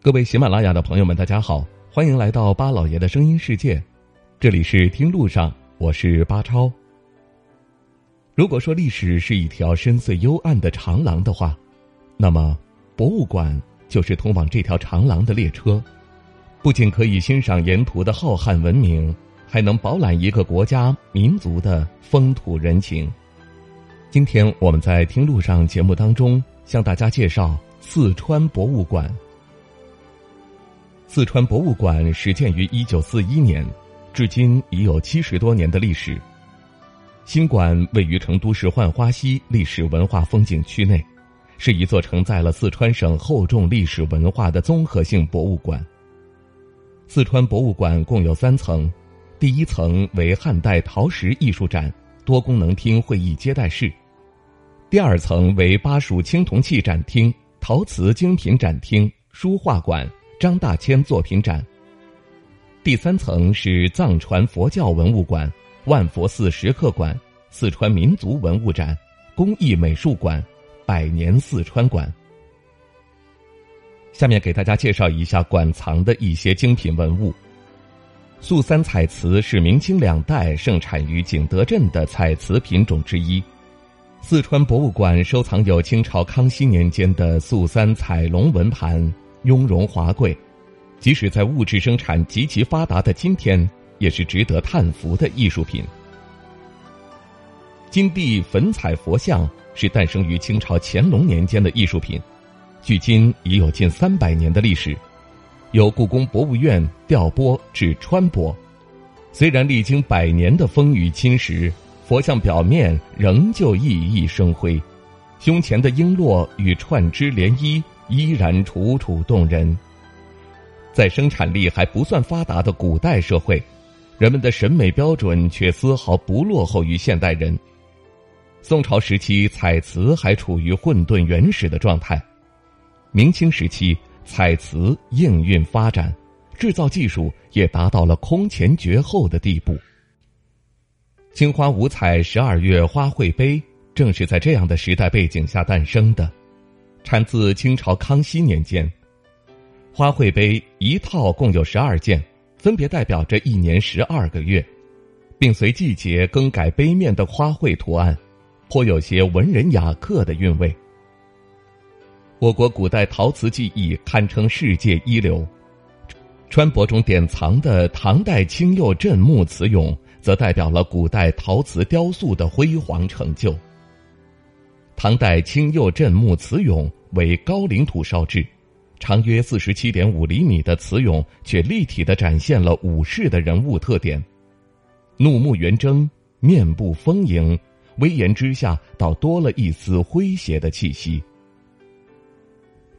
各位喜马拉雅的朋友们，大家好，欢迎来到巴老爷的声音世界，这里是听路上，我是巴超。如果说历史是一条深邃幽暗的长廊的话，那么博物馆就是通往这条长廊的列车，不仅可以欣赏沿途的浩瀚文明，还能饱览一个国家民族的风土人情。今天我们在听路上节目当中向大家介绍四川博物馆。四川博物馆始建于一九四一年，至今已有七十多年的历史。新馆位于成都市浣花溪历史文化风景区内，是一座承载了四川省厚重历史文化的综合性博物馆。四川博物馆共有三层，第一层为汉代陶石艺术展、多功能厅会议接待室；第二层为巴蜀青铜器展厅、陶瓷精品展厅、书画馆。张大千作品展。第三层是藏传佛教文物馆、万佛寺石刻馆、四川民族文物展、工艺美术馆、百年四川馆。下面给大家介绍一下馆藏的一些精品文物。素三彩瓷是明清两代盛产于景德镇的彩瓷品种之一。四川博物馆收藏有清朝康熙年间的素三彩龙纹盘。雍容华贵，即使在物质生产极其发达的今天，也是值得叹服的艺术品。金地粉彩佛像是诞生于清朝乾隆年间的艺术品，距今已有近三百年的历史，由故宫博物院调拨至川博。虽然历经百年的风雨侵蚀，佛像表面仍旧熠熠生辉，胸前的璎珞与串枝涟漪。依然楚楚动人。在生产力还不算发达的古代社会，人们的审美标准却丝毫不落后于现代人。宋朝时期，彩瓷还处于混沌原始的状态；明清时期，彩瓷应运发展，制造技术也达到了空前绝后的地步。青花五彩十二月花卉杯，正是在这样的时代背景下诞生的。产自清朝康熙年间，花卉杯一套共有十二件，分别代表着一年十二个月，并随季节更改杯面的花卉图案，颇有些文人雅客的韵味。我国古代陶瓷技艺堪称世界一流，川博中典藏的唐代青釉镇墓瓷俑，则代表了古代陶瓷雕塑的辉煌成就。唐代青釉镇墓瓷俑为高岭土烧制，长约四十七点五厘米的瓷俑，却立体的展现了武士的人物特点，怒目圆睁，面部丰盈，威严之下倒多了一丝诙谐的气息。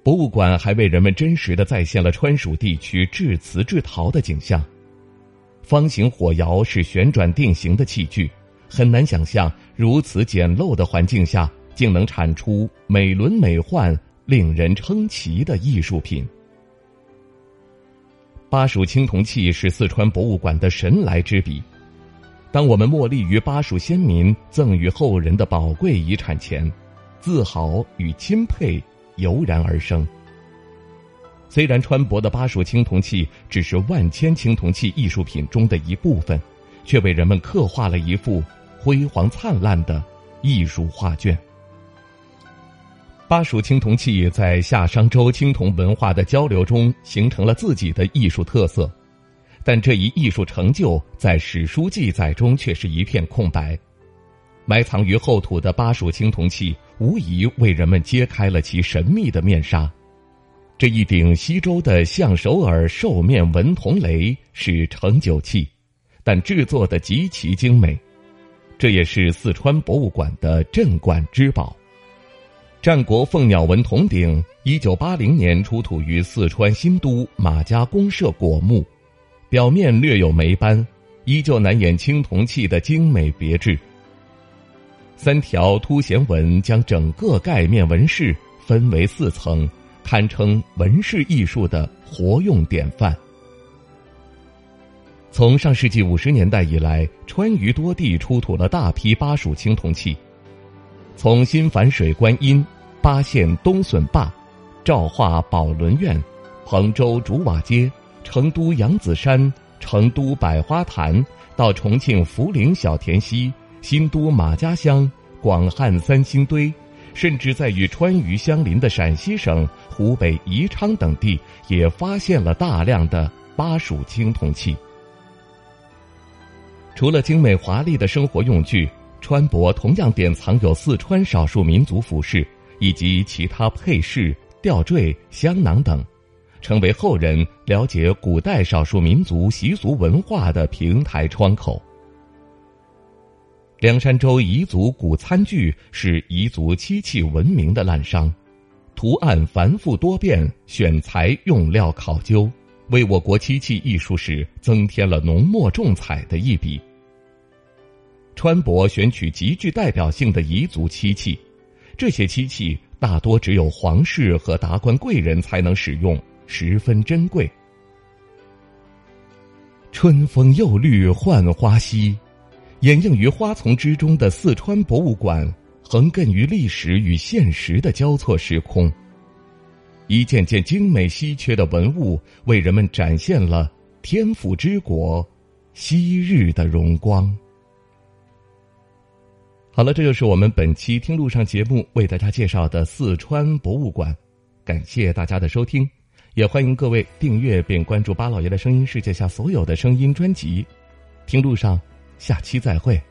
博物馆还为人们真实的再现了川蜀地区制瓷制陶的景象，方形火窑是旋转定型的器具，很难想象如此简陋的环境下。竟能产出美轮美奂、令人称奇的艺术品。巴蜀青铜器是四川博物馆的神来之笔。当我们默立于巴蜀先民赠予后人的宝贵遗产前，自豪与钦佩油然而生。虽然川博的巴蜀青铜器只是万千青铜器艺术品中的一部分，却为人们刻画了一幅辉煌灿烂的艺术画卷。巴蜀青铜器在夏商周青铜文化的交流中形成了自己的艺术特色，但这一艺术成就在史书记载中却是一片空白。埋藏于后土的巴蜀青铜器，无疑为人们揭开了其神秘的面纱。这一顶西周的象首耳兽面纹铜雷是盛酒器，但制作的极其精美，这也是四川博物馆的镇馆之宝。战国凤鸟纹铜鼎，一九八零年出土于四川新都马家公社果墓，表面略有霉斑，依旧难掩青铜器的精美别致。三条凸弦纹将整个盖面纹饰分为四层。堪称纹饰艺术的活用典范。从上世纪五十年代以来，川渝多地出土了大批巴蜀青铜器，从新繁水观音、巴县东笋坝、赵化宝轮院、彭州竹瓦街、成都扬子山、成都百花潭，到重庆涪陵小田溪、新都马家乡、广汉三星堆。甚至在与川渝相邻的陕西省、湖北宜昌等地，也发现了大量的巴蜀青铜器。除了精美华丽的生活用具，川博同样典藏有四川少数民族服饰以及其他配饰、吊坠、香囊等，成为后人了解古代少数民族习俗文化的平台窗口。凉山州彝族古餐具是彝族漆器闻名的滥觞，图案繁复多变，选材用料考究，为我国漆器艺术史增添了浓墨重彩的一笔。川博选取极具代表性的彝族漆器，这些漆器大多只有皇室和达官贵人才能使用，十分珍贵。春风又绿浣花溪。掩映于花丛之中的四川博物馆，横亘于历史与现实的交错时空。一件件精美稀缺的文物，为人们展现了天府之国昔日的荣光。好了，这就是我们本期听路上节目为大家介绍的四川博物馆。感谢大家的收听，也欢迎各位订阅并关注巴老爷的声音世界下所有的声音专辑。听路上。下期再会。